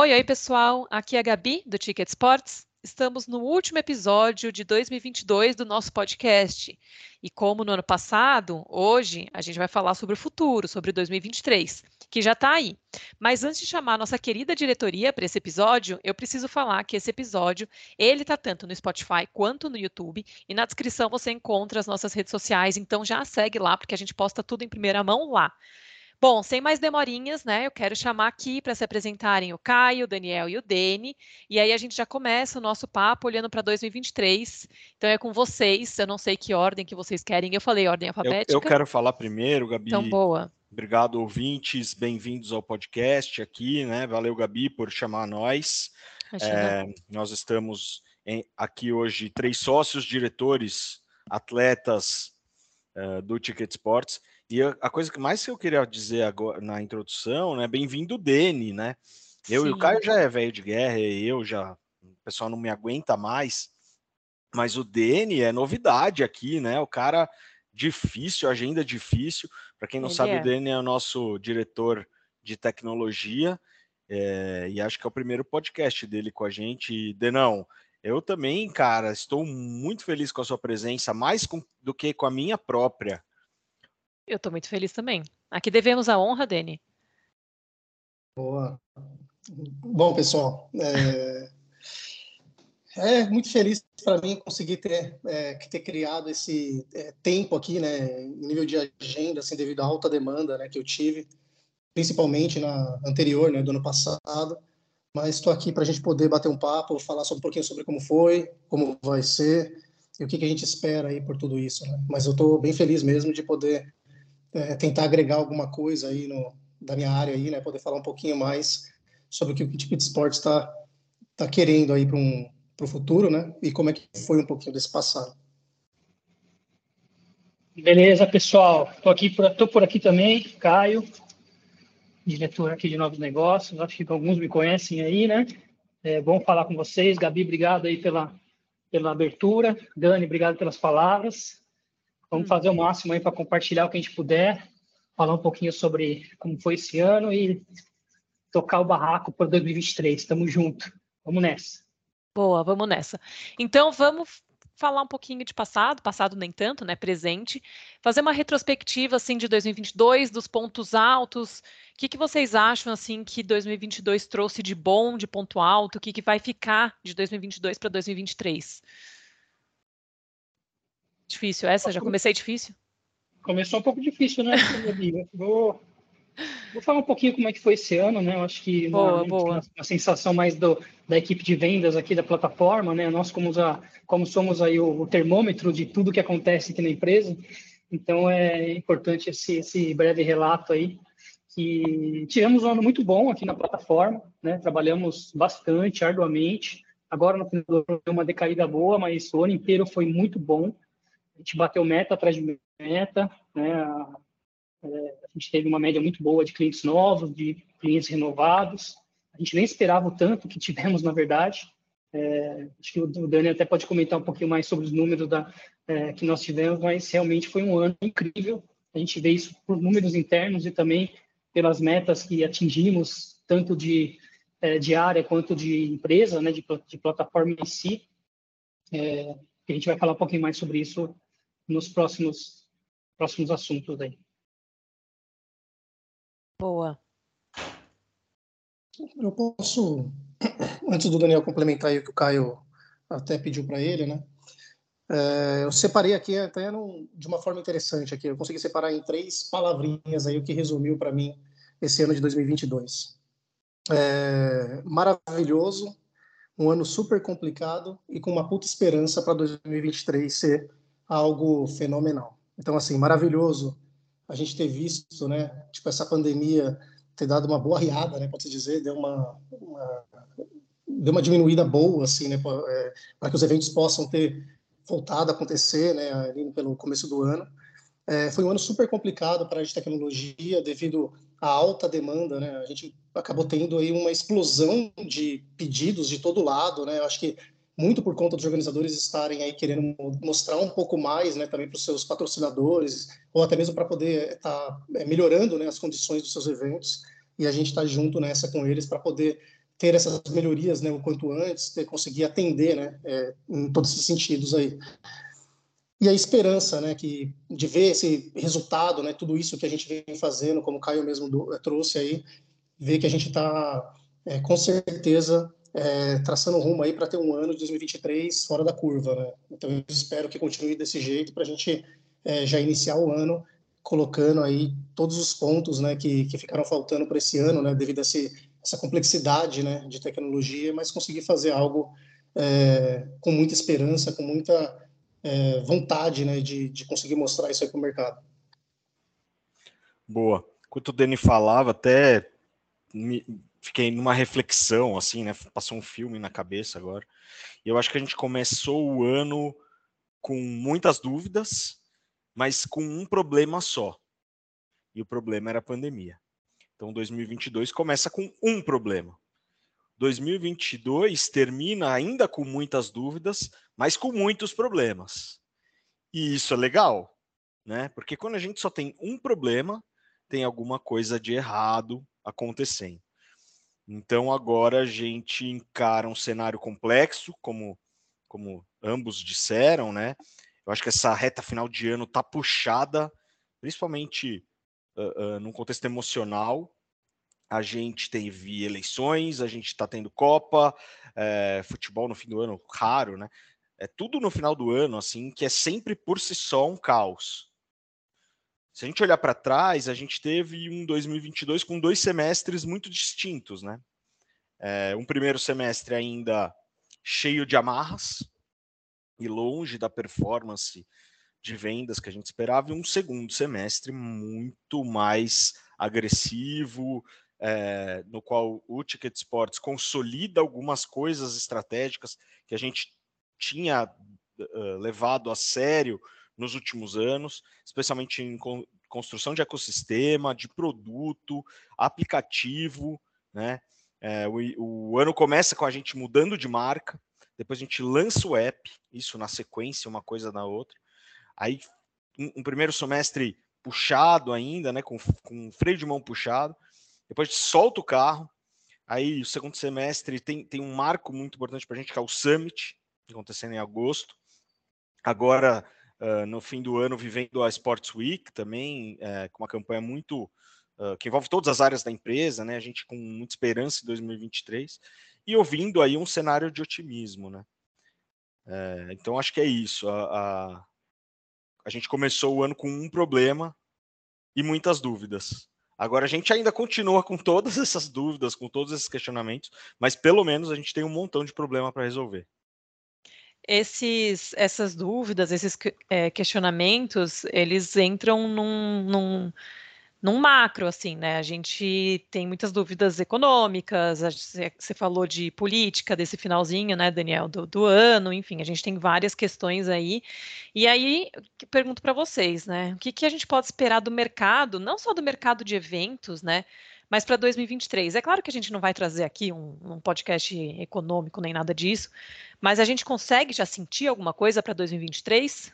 Oi, oi, pessoal. Aqui é a Gabi, do Ticket Sports. Estamos no último episódio de 2022 do nosso podcast. E como no ano passado, hoje a gente vai falar sobre o futuro, sobre 2023, que já está aí. Mas antes de chamar a nossa querida diretoria para esse episódio, eu preciso falar que esse episódio, ele está tanto no Spotify quanto no YouTube, e na descrição você encontra as nossas redes sociais, então já segue lá, porque a gente posta tudo em primeira mão lá. Bom, sem mais demorinhas, né? Eu quero chamar aqui para se apresentarem o Caio, o Daniel e o Dene. E aí a gente já começa o nosso papo olhando para 2023. Então é com vocês. Eu não sei que ordem que vocês querem. Eu falei ordem alfabética. Eu, eu quero falar primeiro, Gabi. Então, boa. Obrigado, ouvintes. Bem-vindos ao podcast aqui, né? Valeu, Gabi, por chamar nós. É, nós estamos em, aqui hoje, três sócios, diretores, atletas uh, do Ticket Sports. E a coisa que mais eu queria dizer agora na introdução, né? Bem-vindo, Dene, né? Eu Sim. e o Caio já é velho de guerra, eu já. O pessoal não me aguenta mais. Mas o Dene é novidade aqui, né? O cara difícil, agenda difícil. Para quem não Ele sabe, é. o Dene é o nosso diretor de tecnologia. É, e acho que é o primeiro podcast dele com a gente. Denão, eu também, cara, estou muito feliz com a sua presença, mais com, do que com a minha própria. Eu estou muito feliz também. Aqui devemos a honra, Dani. Boa. Bom, pessoal, é, é muito feliz para mim conseguir ter, é, ter criado esse é, tempo aqui, né, nível de agenda, assim, devido à alta demanda, né, que eu tive, principalmente na anterior, né, do ano passado. Mas estou aqui para a gente poder bater um papo, falar um pouquinho sobre como foi, como vai ser e o que, que a gente espera aí por tudo isso. Né? Mas eu estou bem feliz mesmo de poder é, tentar agregar alguma coisa aí no, da minha área aí, né? Poder falar um pouquinho mais sobre o que o tipo de esporte está tá querendo aí para um o futuro, né? E como é que foi um pouquinho desse passado. Beleza, pessoal. Tô aqui tô por aqui também, Caio, diretor aqui de novos negócios. Acho que alguns me conhecem aí, né? É bom falar com vocês. Gabi, obrigado aí pela pela abertura. Dani, obrigado pelas palavras. Vamos hum. fazer o máximo aí para compartilhar o que a gente puder, falar um pouquinho sobre como foi esse ano e tocar o barraco para 2023. Estamos junto. Vamos nessa. Boa, vamos nessa. Então vamos falar um pouquinho de passado, passado nem tanto, né, presente, fazer uma retrospectiva assim de 2022, dos pontos altos. O que, que vocês acham assim que 2022 trouxe de bom, de ponto alto? O que, que vai ficar de 2022 para 2023? Difícil essa? Já comecei difícil? Começou um pouco difícil, né, Vou, vou falar um pouquinho como é que foi esse ano, né? Eu acho que boa, boa. Uma, uma, sensação mais do, da equipe de vendas aqui da plataforma, né? Nós como, a, como somos aí o, o termômetro de tudo que acontece aqui na empresa, então é importante esse, esse breve relato aí que tivemos um ano muito bom aqui na plataforma, né? Trabalhamos bastante, arduamente. Agora no final do ano uma decaída boa, mas o ano inteiro foi muito bom a gente bateu meta atrás de meta, né? A, é, a gente teve uma média muito boa de clientes novos, de clientes renovados. A gente nem esperava o tanto que tivemos, na verdade. É, acho que o Dani até pode comentar um pouquinho mais sobre os números da, é, que nós tivemos, mas realmente foi um ano incrível. A gente vê isso por números internos e também pelas metas que atingimos, tanto de, é, de área quanto de empresa, né, de, de plataforma em si. É, a gente vai falar um pouquinho mais sobre isso nos próximos, próximos assuntos aí. Boa. Eu posso, antes do Daniel complementar aí o que o Caio até pediu para ele, né? É, eu separei aqui até num, de uma forma interessante aqui. Eu consegui separar em três palavrinhas aí o que resumiu para mim esse ano de 2022. É, maravilhoso, um ano super complicado e com uma puta esperança para 2023 ser algo fenomenal. Então, assim, maravilhoso a gente ter visto, né, tipo, essa pandemia ter dado uma boa riada, né, pode-se dizer, deu uma, uma, deu uma diminuída boa, assim, né, é, para que os eventos possam ter voltado a acontecer, né, ali pelo começo do ano. É, foi um ano super complicado para a de tecnologia devido à alta demanda, né, a gente acabou tendo aí uma explosão de pedidos de todo lado, né, eu acho que muito por conta dos organizadores estarem aí querendo mostrar um pouco mais, né, também para os seus patrocinadores, ou até mesmo para poder estar tá, é, melhorando, né, as condições dos seus eventos, e a gente está junto nessa com eles para poder ter essas melhorias né, o quanto antes, ter, conseguir atender né, é, em todos esses sentidos aí. E a esperança né, que, de ver esse resultado, né, tudo isso que a gente vem fazendo, como o Caio mesmo do, trouxe aí, ver que a gente está, é, com certeza, é, traçando rumo aí para ter um ano de 2023 fora da curva. Né? Então, eu espero que continue desse jeito para a gente é, já iniciar o ano colocando aí todos os pontos né, que, que ficaram faltando para esse ano, né, devido a esse, essa complexidade né, de tecnologia, mas conseguir fazer algo é, com muita esperança, com muita é, vontade né, de, de conseguir mostrar isso aí para o mercado. Boa. Enquanto o Dani falava, até me, fiquei numa reflexão, assim, né? Passou um filme na cabeça agora. E eu acho que a gente começou o ano com muitas dúvidas, mas com um problema só. E o problema era a pandemia. Então 2022 começa com um problema. 2022 termina ainda com muitas dúvidas, mas com muitos problemas. E isso é legal, né? Porque quando a gente só tem um problema, tem alguma coisa de errado acontecendo. Então agora a gente encara um cenário complexo, como, como ambos disseram, né? Eu acho que essa reta final de ano tá puxada, principalmente uh, uh, num contexto emocional. A gente teve eleições, a gente está tendo Copa, é, futebol no fim do ano, raro, né? É tudo no final do ano, assim, que é sempre por si só um caos. Se a gente olhar para trás, a gente teve um 2022 com dois semestres muito distintos, né? É, um primeiro semestre ainda cheio de amarras, e longe da performance de vendas que a gente esperava, e um segundo semestre muito mais agressivo, é, no qual o Ticket Sports consolida algumas coisas estratégicas que a gente tinha uh, levado a sério nos últimos anos, especialmente em con construção de ecossistema, de produto, aplicativo, né? É, o, o ano começa com a gente mudando de marca, depois a gente lança o app, isso na sequência, uma coisa na outra. Aí, um, um primeiro semestre puxado ainda, né, com, com freio de mão puxado. Depois a gente solta o carro. Aí, o segundo semestre tem, tem um marco muito importante para a gente, que é o Summit, acontecendo em agosto. Agora, no fim do ano, vivendo a Sports Week também, uh, com uma campanha muito uh, que envolve todas as áreas da empresa, né? A gente com muita esperança em 2023 e ouvindo aí um cenário de otimismo, né? É, então acho que é isso. A, a, a, gente começou o ano com um problema e muitas dúvidas. Agora a gente ainda continua com todas essas dúvidas, com todos esses questionamentos, mas pelo menos a gente tem um montão de problema para resolver. Esses, essas dúvidas, esses é, questionamentos, eles entram num, num num macro, assim, né? A gente tem muitas dúvidas econômicas, você falou de política desse finalzinho, né, Daniel, do, do ano, enfim, a gente tem várias questões aí. E aí, pergunto para vocês, né? O que, que a gente pode esperar do mercado, não só do mercado de eventos, né? Mas para 2023, é claro que a gente não vai trazer aqui um, um podcast econômico nem nada disso, mas a gente consegue já sentir alguma coisa para 2023?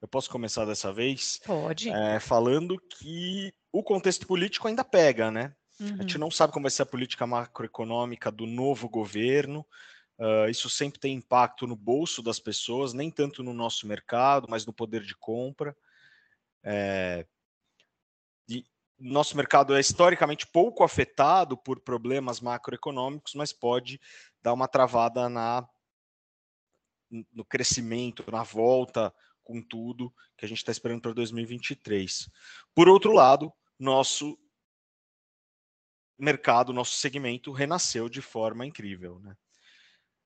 Eu posso começar dessa vez? Pode. É, falando que o contexto político ainda pega, né? Uhum. A gente uhum. não sabe como vai ser a política macroeconômica do novo governo. Uh, isso sempre tem impacto no bolso das pessoas, nem tanto no nosso mercado, mas no poder de compra. É, nosso mercado é historicamente pouco afetado por problemas macroeconômicos, mas pode dar uma travada na, no crescimento, na volta com tudo que a gente está esperando para 2023. Por outro lado, nosso mercado, nosso segmento renasceu de forma incrível, né?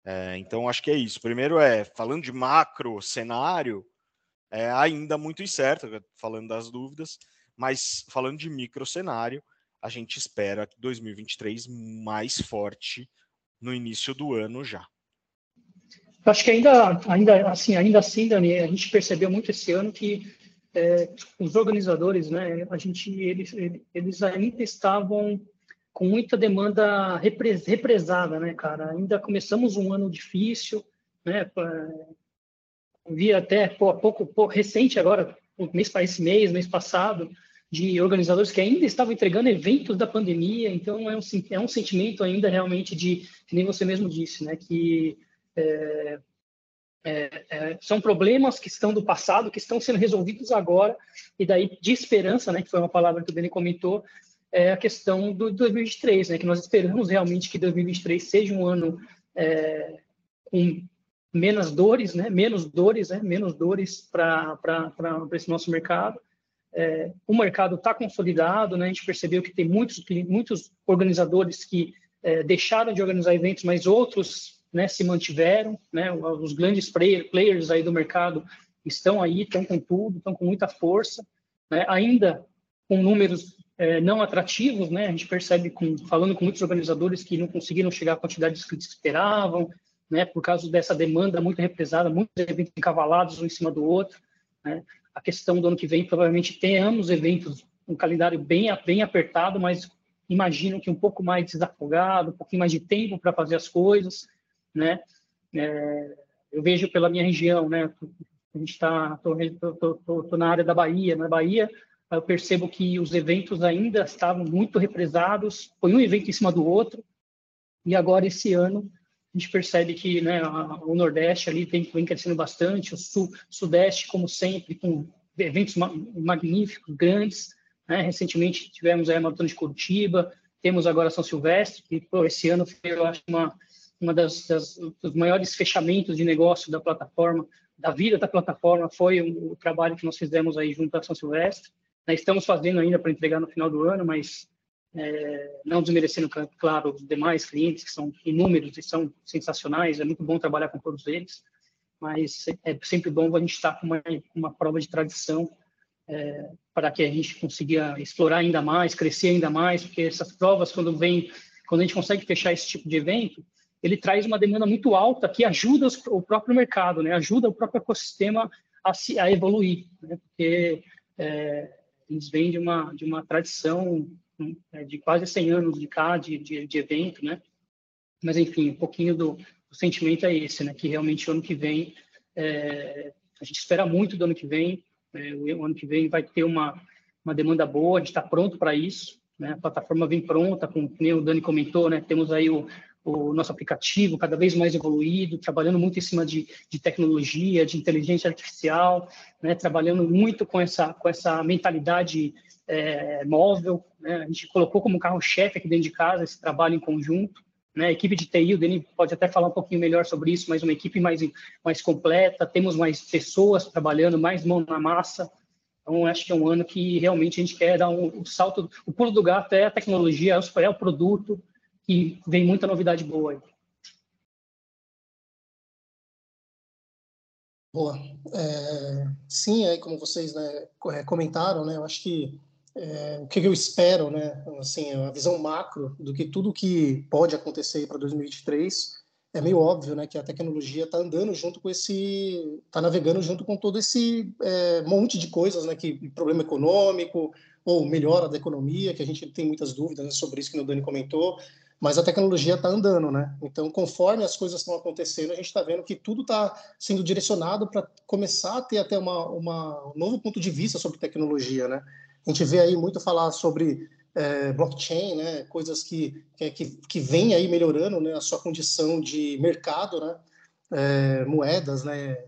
É, então acho que é isso. Primeiro é falando de macro cenário, é ainda muito incerto, falando das dúvidas, mas falando de micro cenário, a gente espera 2023 mais forte no início do ano já. Acho que ainda, ainda assim, ainda assim, Dani, a gente percebeu muito esse ano que é, os organizadores, né, a gente, eles, eles ainda estavam com muita demanda represada, né, cara? Ainda começamos um ano difícil, né? Vi até pô, pouco, pouco recente agora, mês para esse mês, mês passado, de organizadores que ainda estavam entregando eventos da pandemia, então é um, é um sentimento ainda realmente de, que nem você mesmo disse, né, que é, é, é, são problemas que estão do passado, que estão sendo resolvidos agora, e daí de esperança, né, que foi uma palavra que o Dani comentou, é a questão do 2023, né, que nós esperamos realmente que 2023 seja um ano é, com menos dores, né, menos dores, né, menos dores para esse nosso mercado, é, o mercado está consolidado, né? A gente percebeu que tem muitos, muitos organizadores que é, deixaram de organizar eventos, mas outros né, se mantiveram, né? Os grandes player, players aí do mercado estão aí, estão com tudo, estão com muita força, né? Ainda com números é, não atrativos, né? A gente percebe, com, falando com muitos organizadores que não conseguiram chegar à quantidade que esperavam, né? Por causa dessa demanda muito represada, muitos eventos encavalados um em cima do outro, né? A questão do ano que vem, provavelmente tenhamos eventos, um calendário bem, bem apertado, mas imagino que um pouco mais desafogado, um pouquinho mais de tempo para fazer as coisas, né? É, eu vejo pela minha região, né? A gente está, na área da Bahia, na Bahia, eu percebo que os eventos ainda estavam muito represados, foi um evento em cima do outro, e agora esse ano a gente percebe que né, o Nordeste ali tem, vem crescendo bastante, o Sul, Sudeste, como sempre, com eventos magníficos, grandes. Né? Recentemente tivemos a Maratona de Curitiba, temos agora São Silvestre, que pô, esse ano foi, eu acho, uma, uma das, das, dos maiores fechamentos de negócio da plataforma, da vida da plataforma, foi o, o trabalho que nós fizemos aí junto a São Silvestre. Né? Estamos fazendo ainda para entregar no final do ano, mas é, não desmerecendo, claro, os demais clientes, que são inúmeros e são sensacionais, é muito bom trabalhar com todos eles, mas é sempre bom a gente estar com uma, uma prova de tradição é, para que a gente consiga explorar ainda mais, crescer ainda mais, porque essas provas, quando vem, quando a gente consegue fechar esse tipo de evento, ele traz uma demanda muito alta que ajuda os, o próprio mercado, né? ajuda o próprio ecossistema a, se, a evoluir, né? porque é, eles vêm de uma, de uma tradição né, de quase 100 anos de cá, de, de, de, evento, né? Mas, enfim, um pouquinho do, do, sentimento é esse, né? Que realmente o ano que vem, é, a gente espera muito do ano que vem, é, o ano que vem vai ter uma, uma demanda boa, a gente está pronto para isso, né? A plataforma vem pronta, como o Dani comentou, né? Temos aí o, o nosso aplicativo cada vez mais evoluído, trabalhando muito em cima de, de tecnologia, de inteligência artificial, né, trabalhando muito com essa, com essa mentalidade é, móvel. Né, a gente colocou como carro-chefe aqui dentro de casa esse trabalho em conjunto. Né, a equipe de TI, o Denis pode até falar um pouquinho melhor sobre isso, mas uma equipe mais, mais completa, temos mais pessoas trabalhando, mais mão na massa. Então, acho que é um ano que realmente a gente quer dar um, um salto, o pulo do gato é a tecnologia, é o produto, que vem muita novidade boa aí. Boa. É, sim, aí como vocês né, é, comentaram, né, eu acho que é, o que eu espero, né, assim, a visão macro do que tudo que pode acontecer para 2023 é meio óbvio, né, que a tecnologia está andando junto com esse, está navegando junto com todo esse é, monte de coisas, né, que problema econômico ou melhora da economia, que a gente tem muitas dúvidas né, sobre isso que o Dani comentou, mas a tecnologia está andando, né? Então, conforme as coisas estão acontecendo, a gente está vendo que tudo está sendo direcionado para começar a ter até uma, uma, um novo ponto de vista sobre tecnologia, né? A gente vê aí muito falar sobre é, blockchain, né? Coisas que, que, que vem aí melhorando né? a sua condição de mercado, né? É, moedas, né?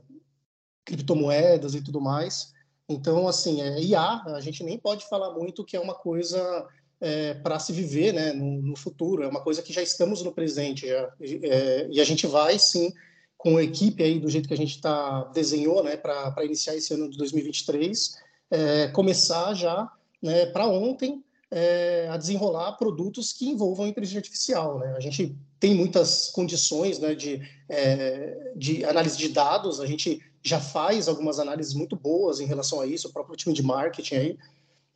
Criptomoedas e tudo mais. Então, assim, é, IA, a gente nem pode falar muito que é uma coisa é, para se viver né, no, no, futuro. É uma coisa que já estamos no presente. Já, é, e a gente vai, sim, com a equipe aí, do jeito que a gente tá, desenhou né, para iniciar esse ano de 2023, é, começar já né, para ontem é, a desenrolar produtos que envolvam inteligência artificial. Né? A gente tem muitas condições né, de, é, de análise de dados, a gente já faz algumas análises muito boas em relação a isso, o próprio time de marketing aí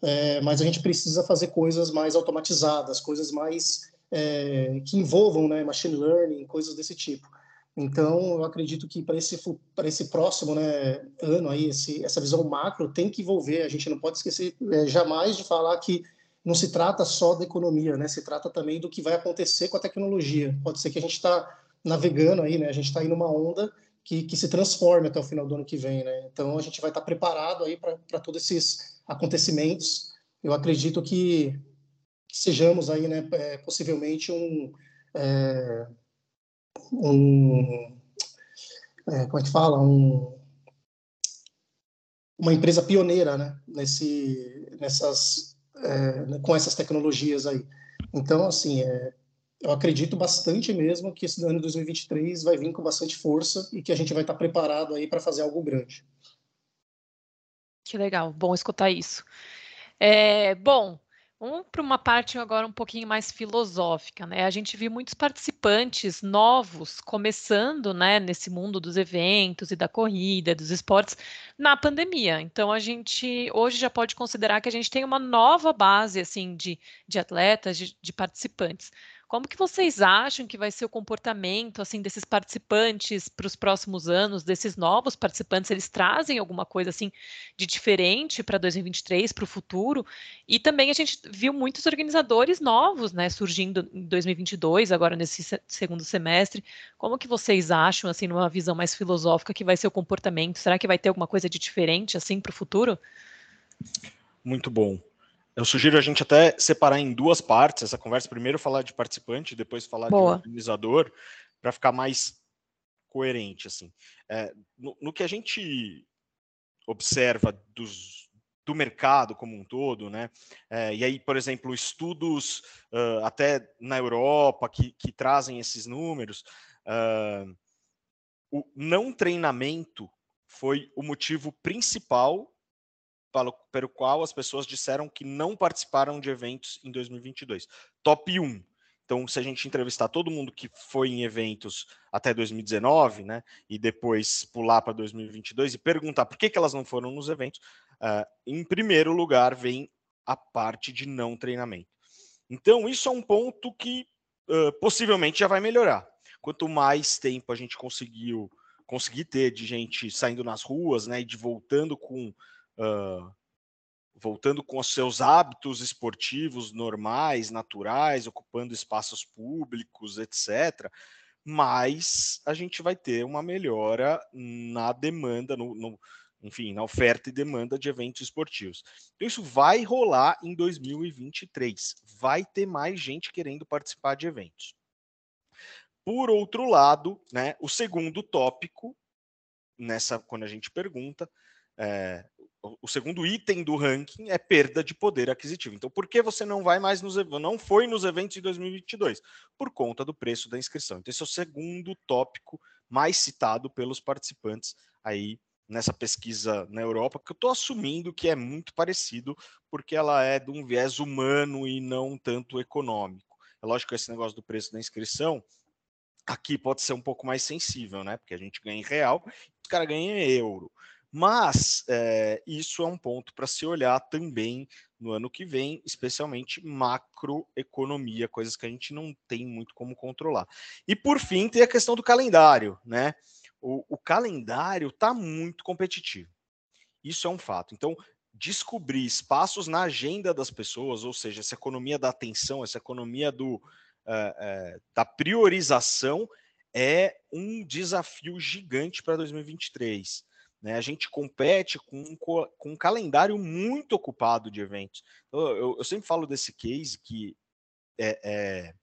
é, mas a gente precisa fazer coisas mais automatizadas, coisas mais é, que envolvam né, machine learning, coisas desse tipo. Então, eu acredito que para esse, esse próximo né, ano, aí, esse, essa visão macro tem que envolver, a gente não pode esquecer é, jamais de falar que não se trata só da economia, né? se trata também do que vai acontecer com a tecnologia. Pode ser que a gente está navegando aí, né? a gente está indo numa onda que, que se transforme até o final do ano que vem. Né? Então, a gente vai estar tá preparado aí para todos esses acontecimentos eu acredito que, que sejamos aí, né, é, possivelmente um, é, um é, como é que fala, um, uma empresa pioneira, né, nesse, nessas, é, com essas tecnologias aí. Então, assim, é, eu acredito bastante mesmo que esse ano de 2023 vai vir com bastante força e que a gente vai estar preparado aí para fazer algo grande. Que legal, bom escutar isso. É, bom, Vamos para uma parte agora um pouquinho mais filosófica, né? A gente viu muitos participantes novos começando, né, nesse mundo dos eventos e da corrida, dos esportes, na pandemia. Então a gente hoje já pode considerar que a gente tem uma nova base assim de, de atletas, de, de participantes. Como que vocês acham que vai ser o comportamento assim desses participantes para os próximos anos, desses novos participantes? Eles trazem alguma coisa assim de diferente para 2023, para o futuro? E também a gente viu muitos organizadores novos, né, surgindo em 2022, agora nesse segundo semestre. Como que vocês acham assim, numa visão mais filosófica, que vai ser o comportamento? Será que vai ter alguma coisa de diferente assim para o futuro? Muito bom. Eu sugiro a gente até separar em duas partes essa conversa. Primeiro falar de participante, depois falar Boa. de organizador, para ficar mais coerente. assim. É, no, no, que a gente observa dos, do mercado como um todo, né? É, e aí, por exemplo, estudos uh, até na Europa que, que trazem esses números, uh, o não treinamento foi o motivo principal pelo, qual as pessoas disseram que não participaram de eventos em 2022. Top 1. Então, se a gente entrevistar todo mundo que foi em eventos até 2019, né, e depois pular para 2022 e perguntar por que, que elas não foram nos eventos, uh, em primeiro lugar vem a parte de não treinamento. Então, isso é um ponto que uh, possivelmente já vai melhorar. Quanto mais tempo a gente conseguiu conseguir ter de gente saindo nas ruas, né, e de voltando com uh, voltando com os seus hábitos esportivos normais, naturais, ocupando espaços públicos, etc., mas a gente vai ter uma melhora na demanda, no, no, enfim, na oferta e demanda de eventos esportivos. Então, isso vai rolar em 2023. Vai ter mais gente querendo participar de eventos. Por outro lado, né, o segundo tópico, nessa quando a gente pergunta, é, o segundo item do ranking é perda de poder aquisitivo. Então, por que você não vai mais nos não foi nos eventos de 2022? Por conta do preço da inscrição. Então, esse é o segundo tópico mais citado pelos participantes aí nessa pesquisa na Europa, que eu estou assumindo que é muito parecido, porque ela é de um viés humano e não tanto econômico. É lógico que esse negócio do preço da inscrição aqui pode ser um pouco mais sensível, né? Porque a gente ganha em real, os caras ganham em euro. Mas é, isso é um ponto para se olhar também no ano que vem, especialmente macroeconomia, coisas que a gente não tem muito como controlar. E por fim, tem a questão do calendário, né? O, o calendário está muito competitivo. Isso é um fato. Então, descobrir espaços na agenda das pessoas, ou seja, essa economia da atenção, essa economia do, uh, uh, da priorização, é um desafio gigante para 2023. Né? A gente compete com, com um calendário muito ocupado de eventos. Eu, eu, eu sempre falo desse case que é, é,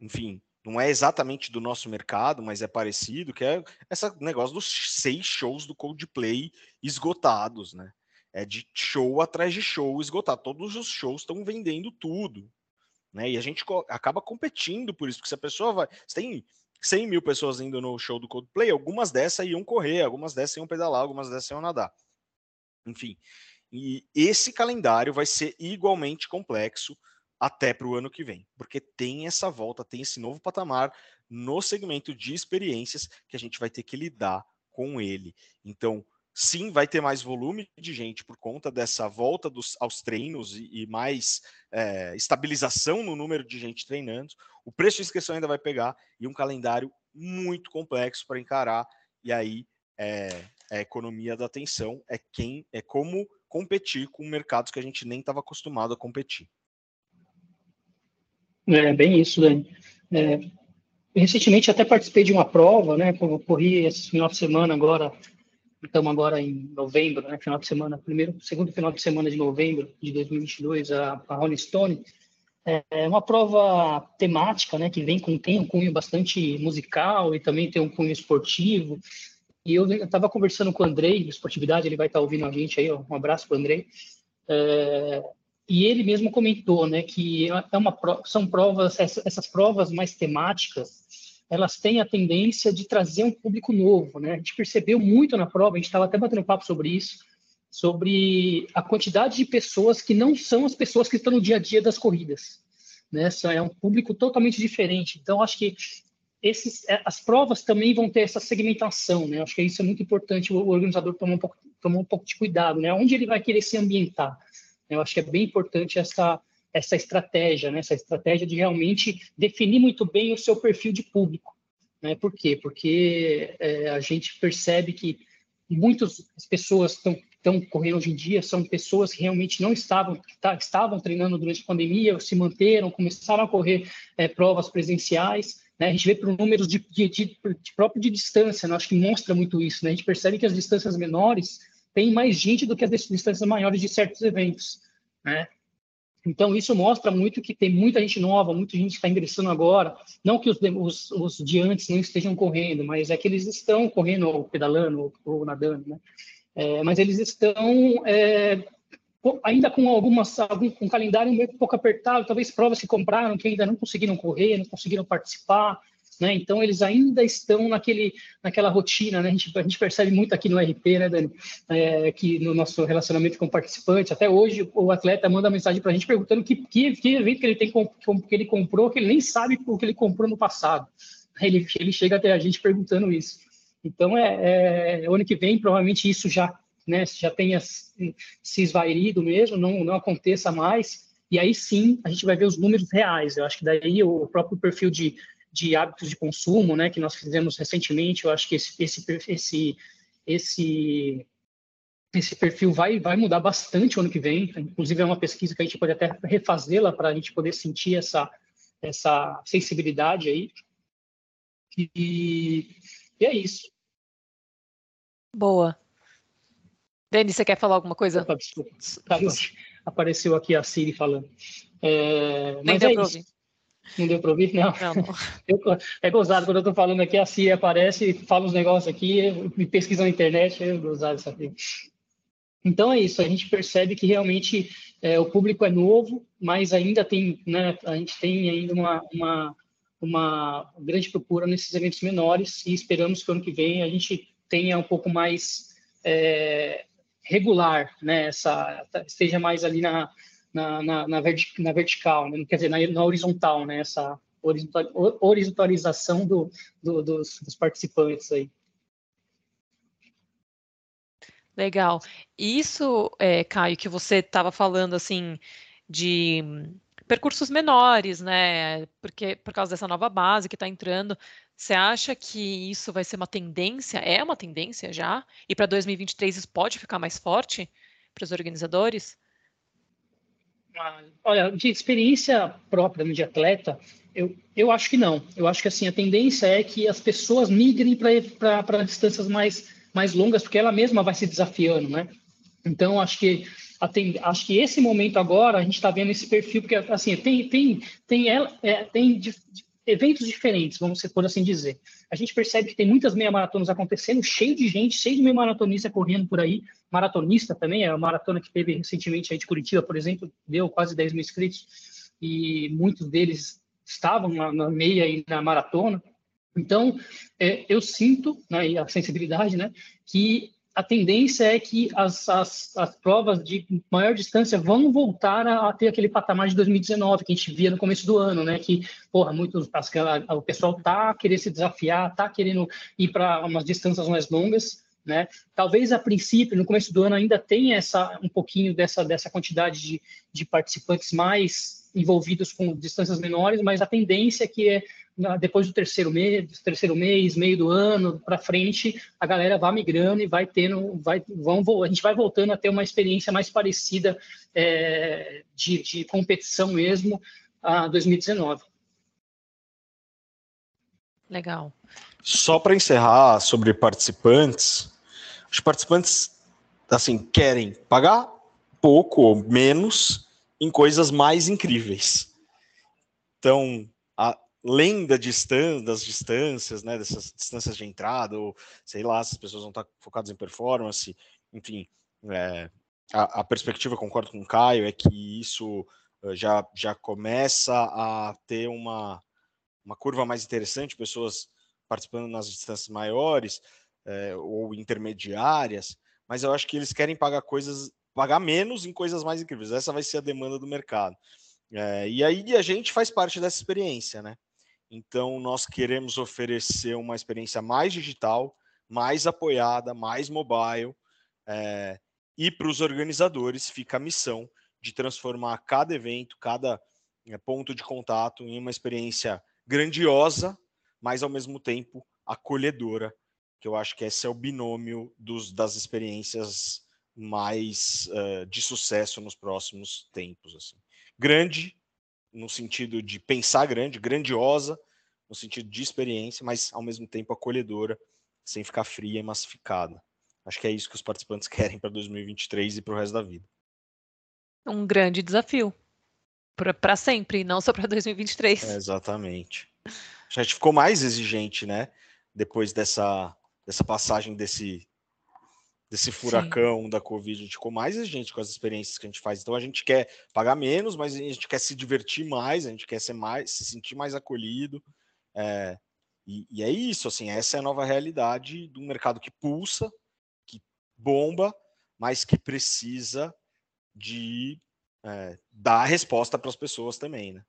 enfim, não é exatamente do nosso mercado, mas é parecido, que é esse negócio dos seis shows do Coldplay esgotados, né? É de show atrás de show esgotado. Todos os shows estão vendendo tudo, né? E a gente acaba competindo por isso, porque se a pessoa vai. Você tem 100 mil pessoas indo no show do Coldplay, algumas dessas iam correr, algumas dessas iam pedalar, algumas dessas iam nadar. Enfim, e esse calendário vai ser igualmente complexo até para o ano que vem, porque tem essa volta, tem esse novo patamar no segmento de experiências que a gente vai ter que lidar com ele. Então, sim, vai ter mais volume de gente por conta dessa volta dos, aos treinos e, e mais é, estabilização no número de gente treinando. O preço de inscrição ainda vai pegar e um calendário muito complexo para encarar. E aí é, é, a economia da atenção é quem é como competir com mercados que a gente nem estava acostumado a competir. É bem isso, Dani. É, recentemente até participei de uma prova, né? Corri esse final de semana agora estamos agora em novembro, né, final de semana, primeiro, segundo final de semana de novembro de 2022, a, a Rolling Stone, é uma prova temática, né, que vem com tem um cunho bastante musical e também tem um cunho esportivo. E eu estava conversando com o Andrei, do Esportividade, ele vai estar tá ouvindo a gente aí, ó, um abraço para o Andrei. É, e ele mesmo comentou, né, que é uma são provas essas provas mais temáticas, elas têm a tendência de trazer um público novo, né? A gente percebeu muito na prova, a gente estava até batendo papo sobre isso, sobre a quantidade de pessoas que não são as pessoas que estão no dia a dia das corridas, né? É um público totalmente diferente. Então, acho que esses, é, as provas também vão ter essa segmentação, né? Acho que isso é muito importante o organizador tomar um pouco, tomar um pouco de cuidado, né? Onde ele vai querer se ambientar? Eu acho que é bem importante essa, essa estratégia, né? essa estratégia de realmente definir muito bem o seu perfil de público. Né? Por quê? Porque é, a gente percebe que muitas pessoas estão estão correndo hoje em dia são pessoas que realmente não estavam tá, estavam treinando durante a pandemia, se manteram, começaram a correr é, provas presenciais. Né? A gente vê por números de, de, de, de próprio de distância, né? acho que mostra muito isso. Né? A gente percebe que as distâncias menores tem mais gente do que as distâncias maiores de certos eventos, né? Então, isso mostra muito que tem muita gente nova, muita gente está ingressando agora. Não que os, os, os, de antes não estejam correndo, mas é que eles estão correndo, ou pedalando, ou, ou nadando, né? É, mas eles estão é, ainda com algumas, algum, um calendário um pouco apertado, talvez provas que compraram que ainda não conseguiram correr, não conseguiram participar. Né? Então, eles ainda estão naquele, naquela rotina, né? a, gente, a gente percebe muito aqui no RP, né, Dani, é, que no nosso relacionamento com o participante, até hoje o atleta manda mensagem para a gente perguntando que, que, que, evento que ele, tem, que ele comprou, que ele nem sabe o que ele comprou no passado. Ele, ele chega até a gente perguntando isso. Então, é, é ano que vem, provavelmente isso já, né, já tenha se esvairido mesmo, não, não aconteça mais, e aí sim a gente vai ver os números reais. Eu acho que daí o próprio perfil de de hábitos de consumo, né, que nós fizemos recentemente. Eu acho que esse, esse, esse, esse, esse perfil vai, vai mudar bastante o ano que vem. Inclusive, é uma pesquisa que a gente pode até refazê-la para a gente poder sentir essa, essa sensibilidade aí. E, e é isso. Boa. Dani, você quer falar alguma coisa? Opa, desculpa. Apareceu aqui a Siri falando. É, mas é isso. Não deu para ouvir? Não. não, não. Eu, é gozado, quando eu estou falando aqui, a CIA aparece, fala uns negócios aqui, me pesquisa na internet, é gozado isso aqui. Então é isso, a gente percebe que realmente é, o público é novo, mas ainda tem, né, a gente tem ainda uma, uma, uma grande procura nesses eventos menores e esperamos que ano que vem a gente tenha um pouco mais é, regular, né, essa, esteja mais ali na, na, na, na, verti na vertical, né? quer dizer, na, na, horizontal, né? essa horizontalização do, do, dos, dos participantes aí. Legal. Isso, é, Caio, que você estava falando assim de percursos menores, né? Porque por causa dessa nova base que está entrando, você acha que isso vai ser uma tendência? É uma tendência já? E para 2023 isso pode ficar mais forte para os organizadores? Olha, de experiência própria de atleta, eu, eu acho que não. Eu acho que assim a tendência é que as pessoas migrem para distâncias mais, mais longas, porque ela mesma vai se desafiando, né? Então, acho que acho que esse momento agora a gente está vendo esse perfil, porque assim tem tem tem, ela, é, tem eventos diferentes, vamos por assim dizer. A gente percebe que tem muitas meia maratonas acontecendo, cheio de gente, cheio de meia maratonista correndo por aí, maratonista também, é a maratona que teve recentemente aí de Curitiba, por exemplo, deu quase 10 mil inscritos, e muitos deles estavam na, na meia e na maratona. Então, é, eu sinto, né, a sensibilidade, né, que a tendência é que as, as, as, provas de maior distância vão voltar a, a, ter aquele patamar de 2019 que a gente via no começo do ano, né? Que, porra, muitos, as, o pessoal tá querendo se desafiar, tá querendo ir para umas distâncias mais longas, né? Talvez a princípio, no começo do ano, ainda tenha essa, um pouquinho dessa, dessa quantidade de, de participantes mais envolvidos com distâncias menores, mas a tendência é que é depois do terceiro mês, terceiro mês, meio do ano para frente, a galera vai migrando e vai tendo, vai, vão, a gente vai voltando a ter uma experiência mais parecida é, de, de competição mesmo a 2019. Legal. Só para encerrar sobre participantes, Os participantes, assim, querem pagar pouco ou menos em coisas mais incríveis. Então, além da distância, das distâncias, né, dessas distâncias de entrada, ou sei lá, se as pessoas vão estar focadas em performance, enfim, é, a, a, perspectiva, concordo com o Caio, é que isso eh, já, já começa a ter uma, uma curva mais interessante, pessoas participando nas distâncias maiores é, ou intermediárias, mas eu acho que eles querem pagar coisas, pagar menos em coisas mais incríveis. Essa vai ser a demanda do mercado. É, e aí a gente faz parte dessa experiência, né? Então nós queremos oferecer uma experiência mais digital, mais apoiada, mais mobile, é, e para os organizadores fica a missão de transformar cada evento, cada é, ponto de contato em uma experiência grandiosa, mas ao mesmo tempo acolhedora, que eu acho que esse é o binômio dos, das experiências mais uh, de sucesso nos próximos tempos. Assim. Grande, no sentido de pensar grande, grandiosa, no sentido de experiência, mas ao mesmo tempo acolhedora, sem ficar fria e massificada. Acho que é isso que os participantes querem para 2023 e para o resto da vida. Um grande desafio para sempre, não só para 2023. É, exatamente. A gente ficou mais exigente, né? Depois dessa, dessa passagem desse, desse furacão Sim. da Covid, a gente ficou mais exigente com as experiências que a gente faz. Então a gente quer pagar menos, mas a gente quer se divertir mais, a gente quer ser mais, se sentir mais acolhido. É, e, e, é isso, assim, essa é a nova realidade do mercado que pulsa, que bomba, mas que precisa de é, dar resposta para as pessoas também, né?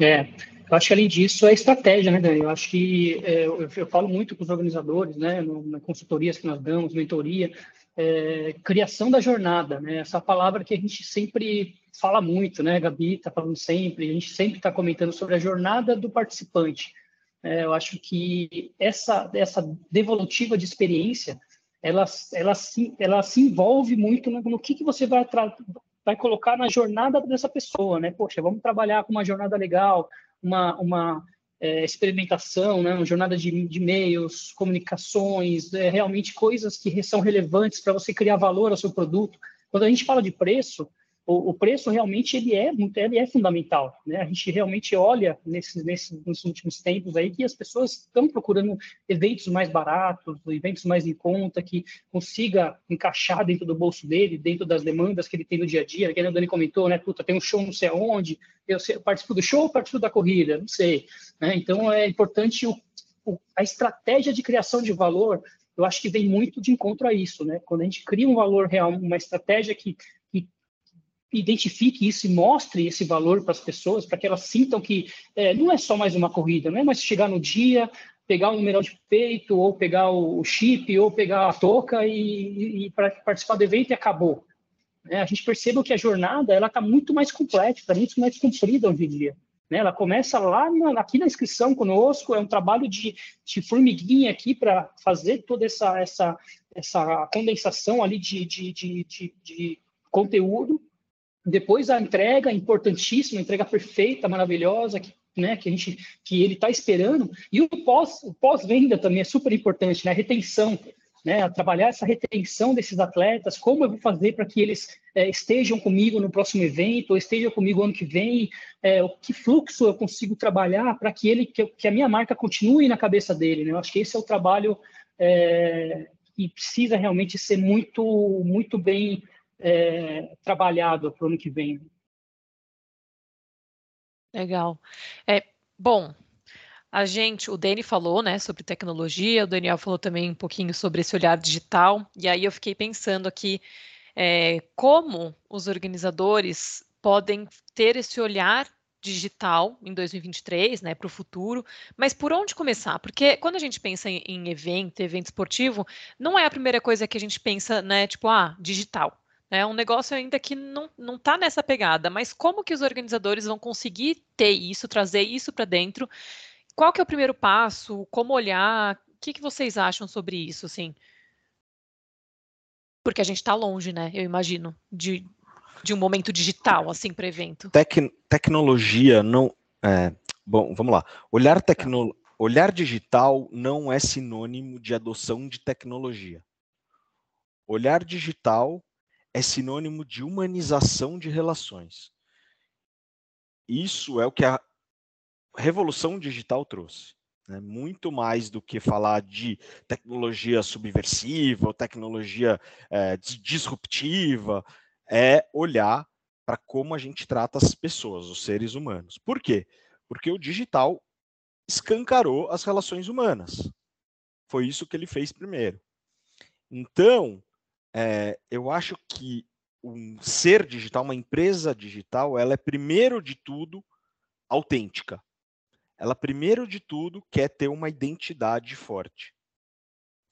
É, eu acho que além disso é estratégia, né, Dani? Eu acho que é, eu, eu, falo muito com os organizadores, né, no, na consultorias que nós damos, mentoria, é, criação da jornada, né? Essa palavra que a gente sempre fala muito, né? Gabi está falando sempre, a gente sempre está comentando sobre a jornada do participante. É, eu acho que essa essa devolutiva de experiência, ela ela se ela se envolve muito no, no que que você vai vai colocar na jornada dessa pessoa, né? Poxa, vamos trabalhar com uma jornada legal, uma, uma é, experimentação, né? Uma jornada de, de e-mails, comunicações, é, realmente coisas que são relevantes para você criar valor ao seu produto. Quando a gente fala de preço, o, o, preço realmente ele é ele é fundamental, né? A gente realmente olha nesses, nesses últimos tempos aí que as pessoas estão procurando eventos mais baratos, eventos mais em conta que consiga encaixar dentro do bolso dele, dentro das demandas que ele tem no dia a dia. Que a Dani comentou, né? Puta, tem um show não sei aonde, eu, eu participo do show, ou participo da corrida, não sei. Né? Então é importante o, o, a estratégia de criação de valor eu acho que vem muito de encontro a isso, né? Quando a gente cria um valor real, uma estratégia que identifique isso e mostre esse valor para as pessoas, para que elas sintam que é, não é só mais uma corrida, não é mais chegar no dia, pegar o numeral de peito, ou pegar o chip, ou pegar a touca e, e, para participar do evento e acabou. É, a gente percebe que a jornada ela está muito mais completa, está muito mais comprida hoje em dia. Né? Ela começa lá na, aqui na inscrição conosco, é um trabalho de, de formiguinha aqui para fazer toda essa, essa, essa condensação ali de, de, de, de, de conteúdo depois a entrega importantíssima, a entrega perfeita, maravilhosa, que, né, que a gente que ele está esperando. E o pós o pós-venda também é super importante, né? Retenção, né? Trabalhar essa retenção desses atletas, como eu vou fazer para que eles é, estejam comigo no próximo evento, ou estejam comigo ano que vem, é, o que fluxo eu consigo trabalhar para que ele que, que, a minha marca continue na cabeça dele. Né? Eu acho que esse é o trabalho é, que precisa realmente ser muito muito bem é, trabalhado para o ano que vem. Legal. É, bom, a gente, o Dani falou, né, sobre tecnologia, o Daniel falou também um pouquinho sobre esse olhar digital, e aí eu fiquei pensando aqui é, como os organizadores podem ter esse olhar digital em 2023, né, para o futuro, mas por onde começar? Porque quando a gente pensa em, em evento, evento esportivo, não é a primeira coisa que a gente pensa, né, tipo, ah, digital. É um negócio ainda que não está nessa pegada, mas como que os organizadores vão conseguir ter isso, trazer isso para dentro? Qual que é o primeiro passo? Como olhar? O que, que vocês acham sobre isso, assim? Porque a gente está longe, né? Eu imagino, de, de um momento digital, assim, para evento. Tec tecnologia não. É, bom, vamos lá. Olhar, tecno olhar digital não é sinônimo de adoção de tecnologia. olhar digital é sinônimo de humanização de relações. Isso é o que a revolução digital trouxe. Né? Muito mais do que falar de tecnologia subversiva ou tecnologia é, disruptiva, é olhar para como a gente trata as pessoas, os seres humanos. Por quê? Porque o digital escancarou as relações humanas. Foi isso que ele fez primeiro. Então, é, eu acho que um ser digital, uma empresa digital, ela é primeiro de tudo autêntica. Ela primeiro de tudo quer ter uma identidade forte.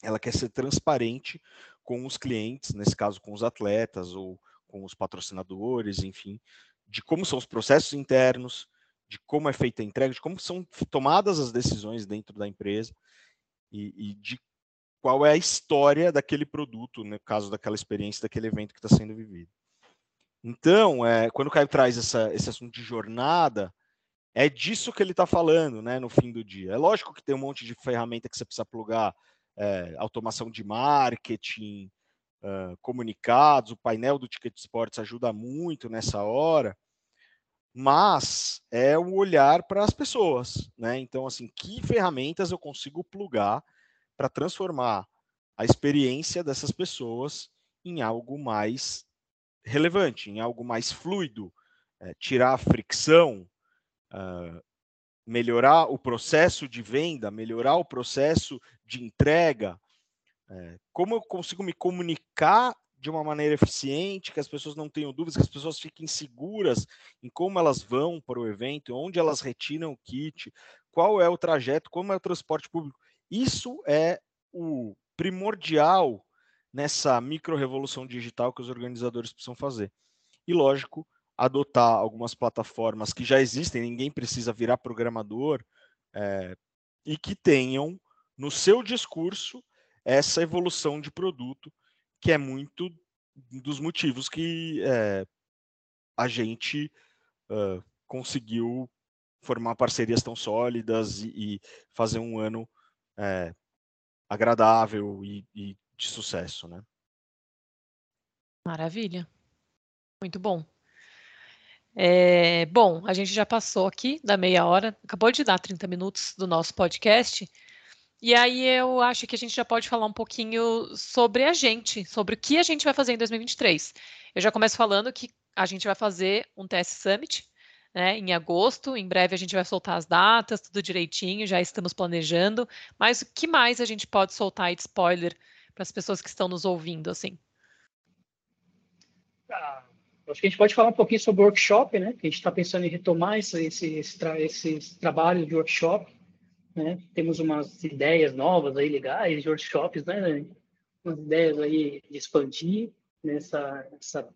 Ela quer ser transparente com os clientes, nesse caso com os atletas ou com os patrocinadores, enfim, de como são os processos internos, de como é feita a entrega, de como são tomadas as decisões dentro da empresa e, e de qual é a história daquele produto, no caso daquela experiência, daquele evento que está sendo vivido. Então, é, quando o Caio traz essa, esse assunto de jornada, é disso que ele está falando, né, no fim do dia. É lógico que tem um monte de ferramenta que você precisa plugar, é, automação de marketing, uh, comunicados, o painel do Ticket Sports ajuda muito nessa hora, mas é o olhar para as pessoas, né? Então, assim, que ferramentas eu consigo plugar para transformar a experiência dessas pessoas em algo mais relevante, em algo mais fluido, é, tirar a fricção, uh, melhorar o processo de venda, melhorar o processo de entrega, é, como eu consigo me comunicar de uma maneira eficiente, que as pessoas não tenham dúvidas, que as pessoas fiquem seguras em como elas vão para o evento, onde elas retiram o kit, qual é o trajeto, como é o transporte público. Isso é o primordial nessa micro-revolução digital que os organizadores precisam fazer. E, lógico, adotar algumas plataformas que já existem, ninguém precisa virar programador, é, e que tenham no seu discurso essa evolução de produto, que é muito dos motivos que é, a gente uh, conseguiu formar parcerias tão sólidas e, e fazer um ano é, agradável e, e de sucesso, né? Maravilha. Muito bom. É, bom, a gente já passou aqui da meia hora, acabou de dar 30 minutos do nosso podcast. E aí eu acho que a gente já pode falar um pouquinho sobre a gente, sobre o que a gente vai fazer em 2023. Eu já começo falando que a gente vai fazer um TS Summit, né, em agosto. Em breve a gente vai soltar as datas, tudo direitinho, já estamos planejando. Mas o que mais a gente pode soltar de spoiler para as pessoas que estão nos ouvindo, assim? Ah, acho que a gente pode falar um pouquinho sobre o workshop, né? Que a gente está pensando em retomar esse, esse, esse, tra esse trabalho de workshop né? Temos umas ideias novas aí legais de workshops, né? Umas ideias aí de expandir nessa, essa,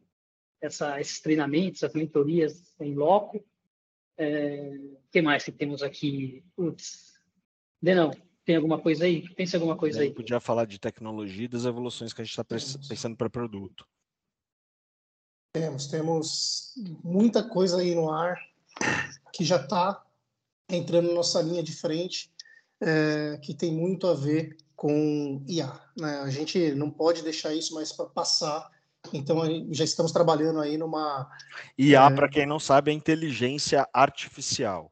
essa, esses treinamentos, essas mentorias em loco. É, o que mais que temos aqui? Putz, Denão, tem alguma coisa aí? Pensa alguma coisa aí. Podia falar de tecnologia e das evoluções que a gente está pensando para produto. Temos, temos muita coisa aí no ar que já está entrando na nossa linha de frente, é, que tem muito a ver com IA. Né? A gente não pode deixar isso mais para passar. Então, já estamos trabalhando aí numa. IA, é... para quem não sabe, é inteligência artificial.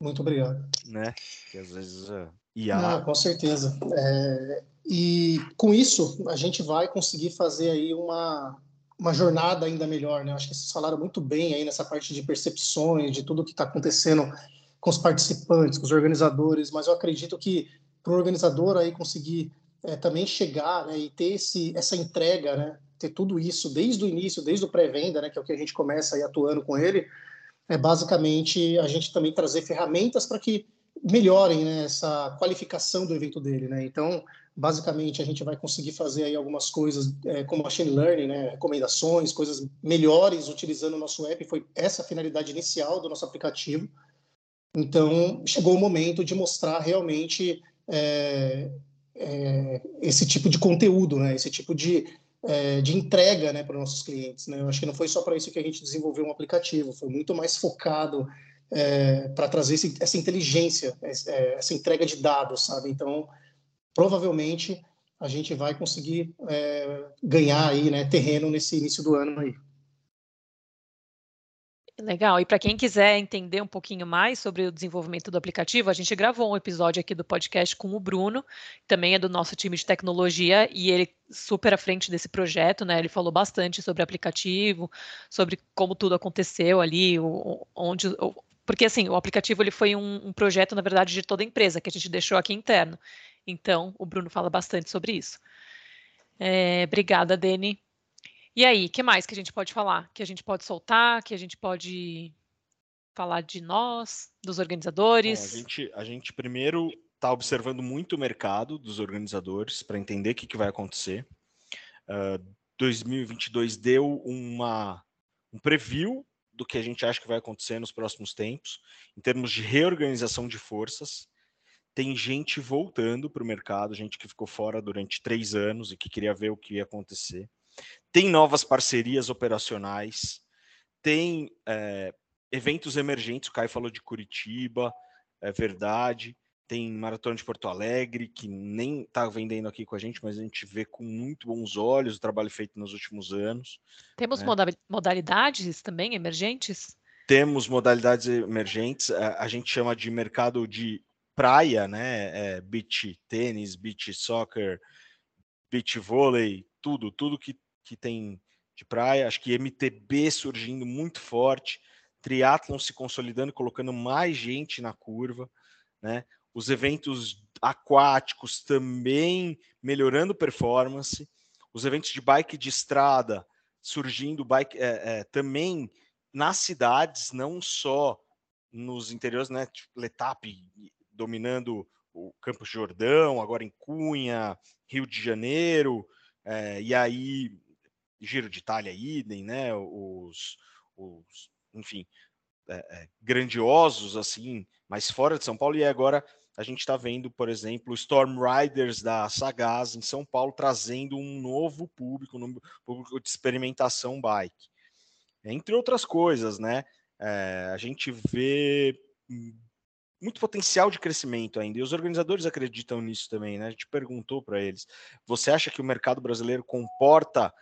Muito obrigado. Né? Que às vezes uh, IA. Não, com certeza. É... E com isso, a gente vai conseguir fazer aí uma, uma jornada ainda melhor, né? Acho que vocês falaram muito bem aí nessa parte de percepções, de tudo que está acontecendo com os participantes, com os organizadores, mas eu acredito que para o organizador aí conseguir é, também chegar né, e ter esse, essa entrega, né, ter tudo isso desde o início, desde o pré-venda, né, que é o que a gente começa aí atuando com ele, é basicamente a gente também trazer ferramentas para que melhorem né, essa qualificação do evento dele, né? Então, basicamente a gente vai conseguir fazer aí algumas coisas é, como machine learning, né, recomendações, coisas melhores utilizando o nosso app. Foi essa a finalidade inicial do nosso aplicativo. Então, chegou o momento de mostrar realmente é, é, esse tipo de conteúdo, né? esse tipo de, é, de entrega né, para os nossos clientes. Né? Eu acho que não foi só para isso que a gente desenvolveu um aplicativo, foi muito mais focado é, para trazer esse, essa inteligência, é, essa entrega de dados, sabe? Então, provavelmente, a gente vai conseguir é, ganhar aí, né, terreno nesse início do ano aí. Legal. E para quem quiser entender um pouquinho mais sobre o desenvolvimento do aplicativo, a gente gravou um episódio aqui do podcast com o Bruno, também é do nosso time de tecnologia, e ele super à frente desse projeto, né? Ele falou bastante sobre o aplicativo, sobre como tudo aconteceu ali, onde. Porque assim, o aplicativo ele foi um, um projeto, na verdade, de toda a empresa, que a gente deixou aqui interno. Então, o Bruno fala bastante sobre isso. É, obrigada, Dani. E aí, que mais que a gente pode falar? Que a gente pode soltar, que a gente pode falar de nós, dos organizadores? Bom, a, gente, a gente primeiro está observando muito o mercado dos organizadores para entender o que, que vai acontecer. Uh, 2022 deu uma, um preview do que a gente acha que vai acontecer nos próximos tempos, em termos de reorganização de forças. Tem gente voltando para o mercado, gente que ficou fora durante três anos e que queria ver o que ia acontecer tem novas parcerias operacionais, tem é, eventos emergentes, o Caio falou de Curitiba, é verdade, tem Maratona de Porto Alegre, que nem está vendendo aqui com a gente, mas a gente vê com muito bons olhos o trabalho feito nos últimos anos. Temos né? modalidades também emergentes? Temos modalidades emergentes, a, a, gente chama de mercado de praia, né? É, beach tênis, beach soccer, beach vôlei, tudo, tudo que que tem de praia, acho que MTB surgindo muito forte, triatlon se consolidando, colocando mais gente na curva, né? Os eventos aquáticos também melhorando performance, os eventos de bike de estrada surgindo, bike é, é, também nas cidades, não só nos interiores, né? Tipo, Letap dominando o Campos Jordão, agora em Cunha, Rio de Janeiro, é, e aí Giro de Itália, idem, né? Os, os enfim, é, é, grandiosos assim, mas fora de São Paulo. E agora a gente está vendo, por exemplo, Storm Riders da Sagaz em São Paulo trazendo um novo público, um público de experimentação bike, entre outras coisas, né? É, a gente vê muito potencial de crescimento ainda. E os organizadores acreditam nisso também, né? A gente perguntou para eles: você acha que o mercado brasileiro comporta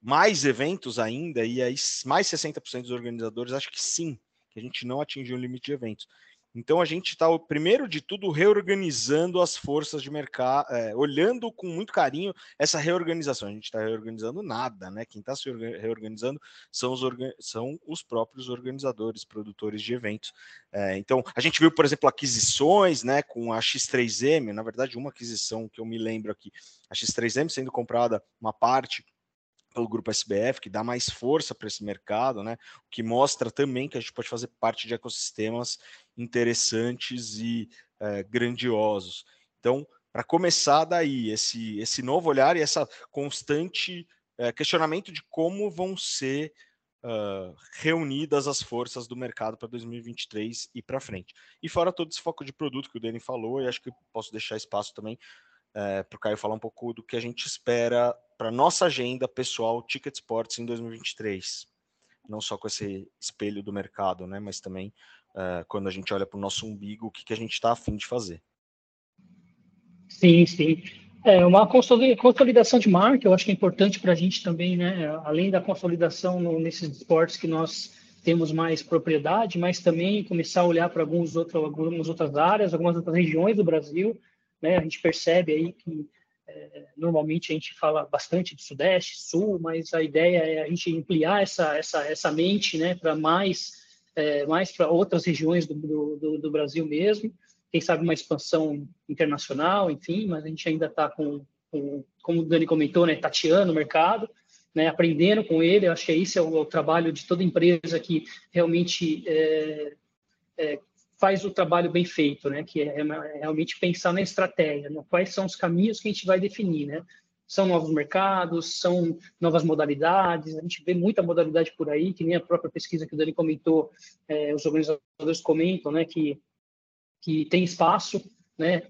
mais eventos ainda, e aí mais 60% dos organizadores acho que sim, que a gente não atingiu o limite de eventos. Então a gente está, primeiro de tudo, reorganizando as forças de mercado, é, olhando com muito carinho essa reorganização. A gente está reorganizando nada, né? Quem está se reorganizando são os, são os próprios organizadores, produtores de eventos. É, então a gente viu, por exemplo, aquisições, né? Com a X3M, na verdade, uma aquisição que eu me lembro aqui, a X3M sendo comprada uma parte pelo grupo SBF, que dá mais força para esse mercado, né? O que mostra também que a gente pode fazer parte de ecossistemas interessantes e é, grandiosos. Então, para começar daí, esse, esse novo olhar e essa constante é, questionamento de como vão ser uh, reunidas as forças do mercado para 2023 e para frente. E fora todo esse foco de produto que o Dani falou, e acho que posso deixar espaço também é, para o Caio falar um pouco do que a gente espera para nossa agenda pessoal Ticket Sports em 2023. Não só com esse espelho do mercado, né, mas também uh, quando a gente olha para o nosso umbigo, o que, que a gente está afim de fazer. Sim, sim. É uma consolidação de marca, eu acho que é importante para a gente também, né? Além da consolidação no, nesses esportes que nós temos mais propriedade, mas também começar a olhar para alguns algumas outras áreas, algumas outras regiões do Brasil. Né? A gente percebe aí que é, normalmente a gente fala bastante de Sudeste, Sul, mas a ideia é a gente ampliar essa, essa, essa mente né, para mais, é, mais para outras regiões do, do, do, Brasil mesmo. Quem sabe uma expansão internacional, enfim, mas a gente ainda está com, com, como o Dani comentou, né, tateando o mercado, né, aprendendo com ele. Eu acho que esse é o, é o trabalho de toda empresa que realmente é, é, faz o trabalho bem feito, né? Que é, é realmente pensar na estratégia, né? quais são os caminhos que a gente vai definir, né? São novos mercados, são novas modalidades. A gente vê muita modalidade por aí, que nem a própria pesquisa que o Dani comentou, é, os organizadores comentam, né? Que que tem espaço, né?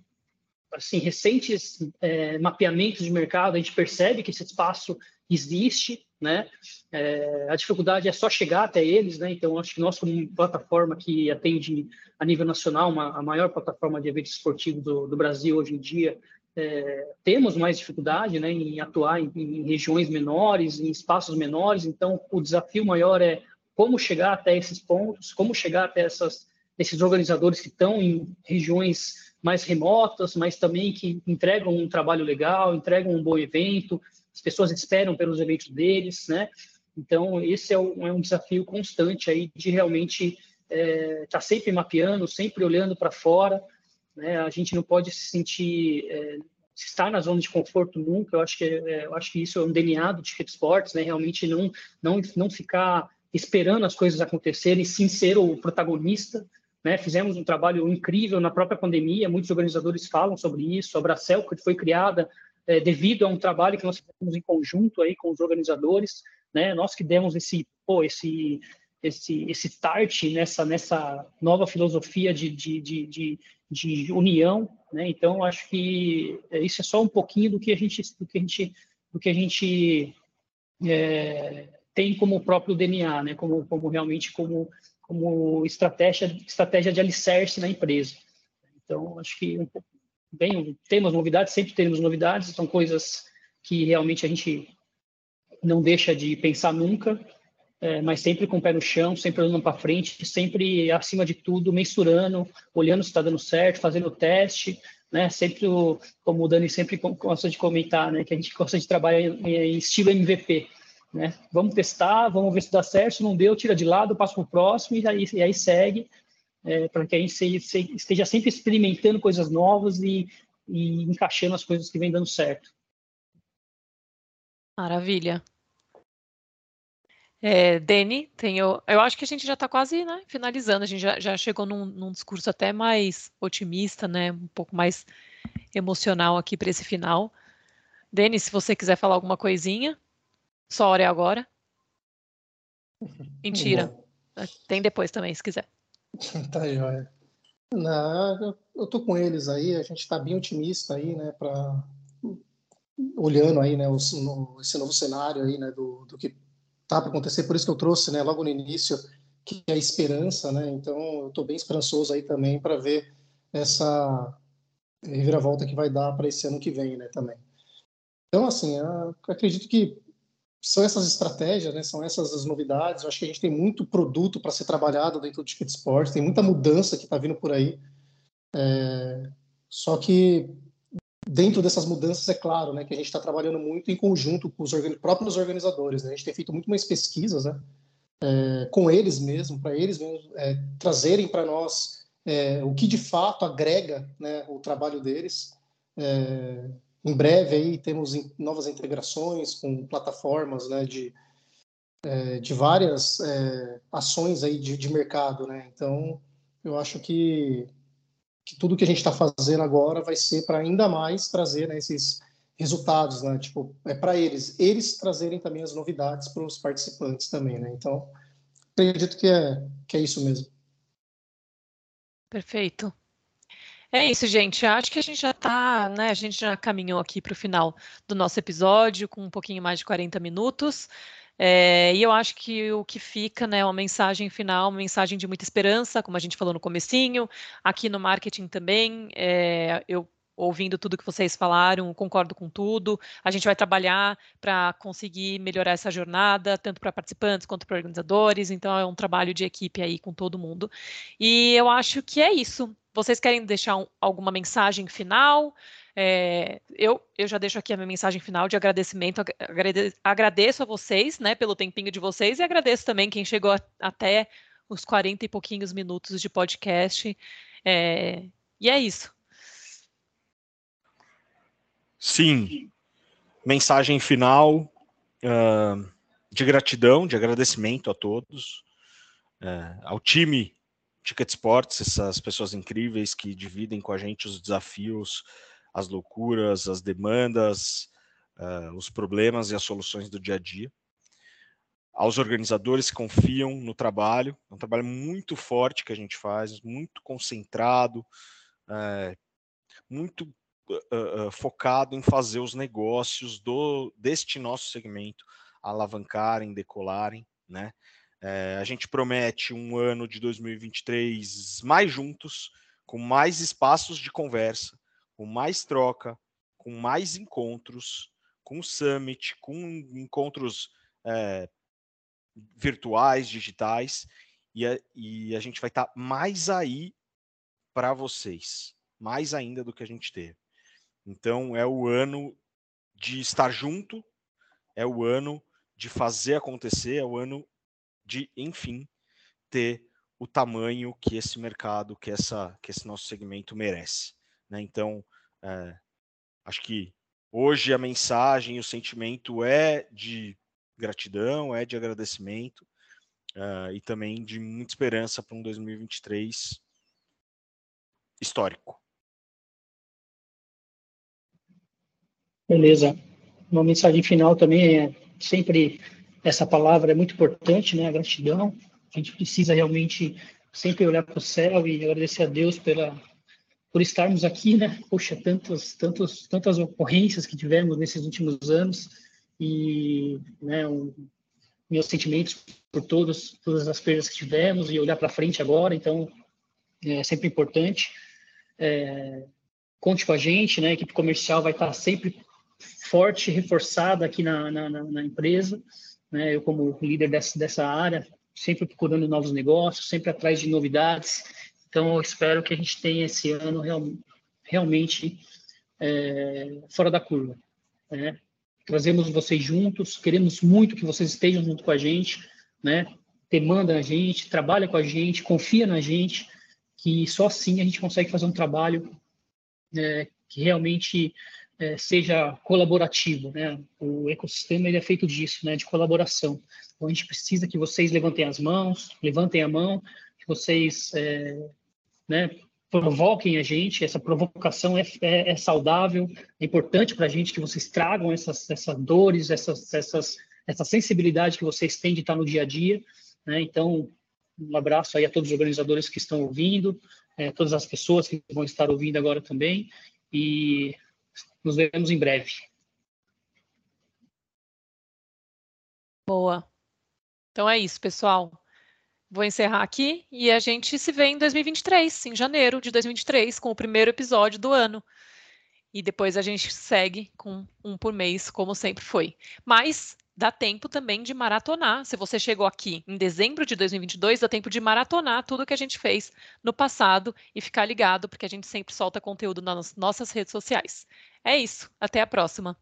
Assim, recentes é, mapeamentos de mercado, a gente percebe que esse espaço existe, né? É, a dificuldade é só chegar até eles, né? Então, acho que nós, como plataforma que atende a nível nacional, uma, a maior plataforma de eventos esportivos do, do Brasil hoje em dia, é, temos mais dificuldade né, em atuar em, em, regiões menores, em espaços menores, então o desafio maior é como chegar até esses pontos, como chegar até essas, esses organizadores que estão em regiões mais remotas, mas também que entregam um trabalho legal, entregam um bom evento, as pessoas esperam pelos eventos deles, né? Então, esse é um, é um desafio constante aí de realmente estar é, tá sempre mapeando, sempre olhando para fora, né? A gente não pode se sentir é, estar na zona de conforto nunca. Eu acho que é, eu acho que isso é um DNA do Ticket Sports, né? Realmente não não não ficar esperando as coisas acontecerem, sim ser o protagonista. Né? Fizemos um trabalho incrível na própria pandemia. Muitos organizadores falam sobre isso. A Bracel que foi criada é, devido a um trabalho que nós fizemos em conjunto aí com os organizadores, né? Nós que demos esse pô, esse esse, esse start nessa, nessa nova filosofia de, de, de, de, de união, né? Então acho que isso é só um pouquinho do que a gente do que a gente do que a gente é, tem como próprio DNA, né? Como, como realmente como como estratégia estratégia de alicerce na empresa. Então acho que um, bem temos novidades, sempre temos novidades, são coisas que realmente a gente não deixa de pensar nunca é, mas sempre com o pé no chão, sempre olhando para frente, sempre acima de tudo, mensurando, olhando se está dando certo, fazendo o teste, né? Sempre, o, como o Dani sempre gosta de comentar, né? Que a gente gosta de trabalhar em, em estilo MVP, né? Vamos testar, vamos ver se dá certo, se não deu, tira de lado, passa para o próximo e aí, e aí segue, é, para que a gente se, se, esteja sempre experimentando coisas novas e, e encaixando as coisas que vem dando certo. Maravilha. É, Deni, tenho, eu acho que a gente já está quase né, finalizando, a gente já, já chegou num, num, discurso até mais otimista, né, um pouco mais emocional aqui para esse final. Deni, se você quiser falar alguma coisinha, só hora é agora. Mentira. Tem depois também, se quiser. tá joia. Não, eu tô com eles aí, a gente está bem otimista aí, né, para olhando aí, né, o, no, esse novo cenário aí, né, do, do que tá para acontecer, por isso que eu trouxe, né, logo no início, que é a esperança, né? Então, eu estou bem esperançoso aí também para ver essa reviravolta que vai dar para esse ano que vem, né, também. Então, assim, eu acredito que são essas estratégias, né, são essas as novidades. Eu acho que a gente tem muito produto para ser trabalhado dentro do Ticket Sports, tem muita mudança que está vindo por aí. É... Só que dentro dessas mudanças, é claro, né, que a gente está trabalhando muito em conjunto com os próprios organizadores. Né? A gente tem feito muito mais pesquisas né, é, com eles mesmo, para eles mesmo é, trazerem para nós é, o que de fato agrega né, o trabalho deles. Em breve aí temos novas integrações com plataformas né, de, é, de várias é, ações aí de, de mercado. Né? Então, eu acho que que tudo que a gente está fazendo agora vai ser para ainda mais trazer né, esses resultados, né? Tipo, é para eles, eles trazerem também as novidades para os participantes também, né? Então, acredito que é que é isso mesmo. Perfeito. É isso, gente. Acho que a gente já está, né? A gente já caminhou aqui para o final do nosso episódio com um pouquinho mais de 40 minutos. É, e eu acho que o que fica, né, uma mensagem final, uma mensagem de muita esperança, como a gente falou no comecinho, aqui no marketing também, é, eu ouvindo tudo que vocês falaram, concordo com tudo. A gente vai trabalhar para conseguir melhorar essa jornada, tanto para participantes quanto para organizadores. Então, é um trabalho de equipe aí com todo mundo. E eu acho que é isso. Vocês querem deixar um, alguma mensagem final? É, eu, eu já deixo aqui a minha mensagem final de agradecimento. Agrade, agradeço a vocês, né, pelo tempinho de vocês e agradeço também quem chegou a, até os 40 e pouquinhos minutos de podcast. É, e é isso. Sim. Mensagem final uh, de gratidão, de agradecimento a todos, uh, ao time Ticket Sports, essas pessoas incríveis que dividem com a gente os desafios as loucuras, as demandas, uh, os problemas e as soluções do dia a dia. Aos organizadores que confiam no trabalho, é um trabalho muito forte que a gente faz, muito concentrado, uh, muito uh, focado em fazer os negócios do, deste nosso segmento alavancarem, decolarem, né? É, a gente promete um ano de 2023 mais juntos, com mais espaços de conversa, com mais troca, com mais encontros, com summit, com encontros é, virtuais, digitais, e a, e a gente vai estar tá mais aí para vocês, mais ainda do que a gente teve. Então é o ano de estar junto, é o ano de fazer acontecer, é o ano de, enfim, ter o tamanho que esse mercado, que, essa, que esse nosso segmento merece. Né? Então, é, acho que hoje a mensagem, o sentimento é de gratidão, é de agradecimento uh, e também de muita esperança para um 2023 histórico. Beleza. Uma mensagem final também é sempre essa palavra é muito importante, né? A gratidão. A gente precisa realmente sempre olhar para o céu e agradecer a Deus pela por estarmos aqui, né? Poxa, tantos, tantos, tantas ocorrências que tivemos nesses últimos anos e, né, um, meus sentimentos por todos, todas as perdas que tivemos e olhar para frente agora. Então, é sempre importante. É, conte com a gente, né? A equipe comercial vai estar sempre forte, reforçada aqui na, na, na empresa. Né? Eu, como líder dessa, dessa área, sempre procurando novos negócios, sempre atrás de novidades. Então, eu espero que a gente tenha esse ano real, realmente é, fora da curva. Né? Trazemos vocês juntos, queremos muito que vocês estejam junto com a gente, né? demanda a gente, trabalha com a gente, confia na gente, que só assim a gente consegue fazer um trabalho é, que realmente é, seja colaborativo, né? O ecossistema ele é feito disso, né? De colaboração. Então a gente precisa que vocês levantem as mãos, levantem a mão, que vocês, é, né? Provoquem a gente. Essa provocação é, é, é saudável, é importante para a gente que vocês tragam essas, essas dores, essas, essas, essa sensibilidade que vocês têm de estar no dia a dia, né? Então um abraço aí a todos os organizadores que estão ouvindo, é, todas as pessoas que vão estar ouvindo agora também. E nos vemos em breve. Boa. Então é isso, pessoal. Vou encerrar aqui e a gente se vê em 2023, em janeiro de 2023, com o primeiro episódio do ano. E depois a gente segue com um por mês, como sempre foi. Mas dá tempo também de maratonar. Se você chegou aqui em dezembro de 2022, dá tempo de maratonar tudo que a gente fez no passado e ficar ligado, porque a gente sempre solta conteúdo nas nossas redes sociais. É isso. Até a próxima.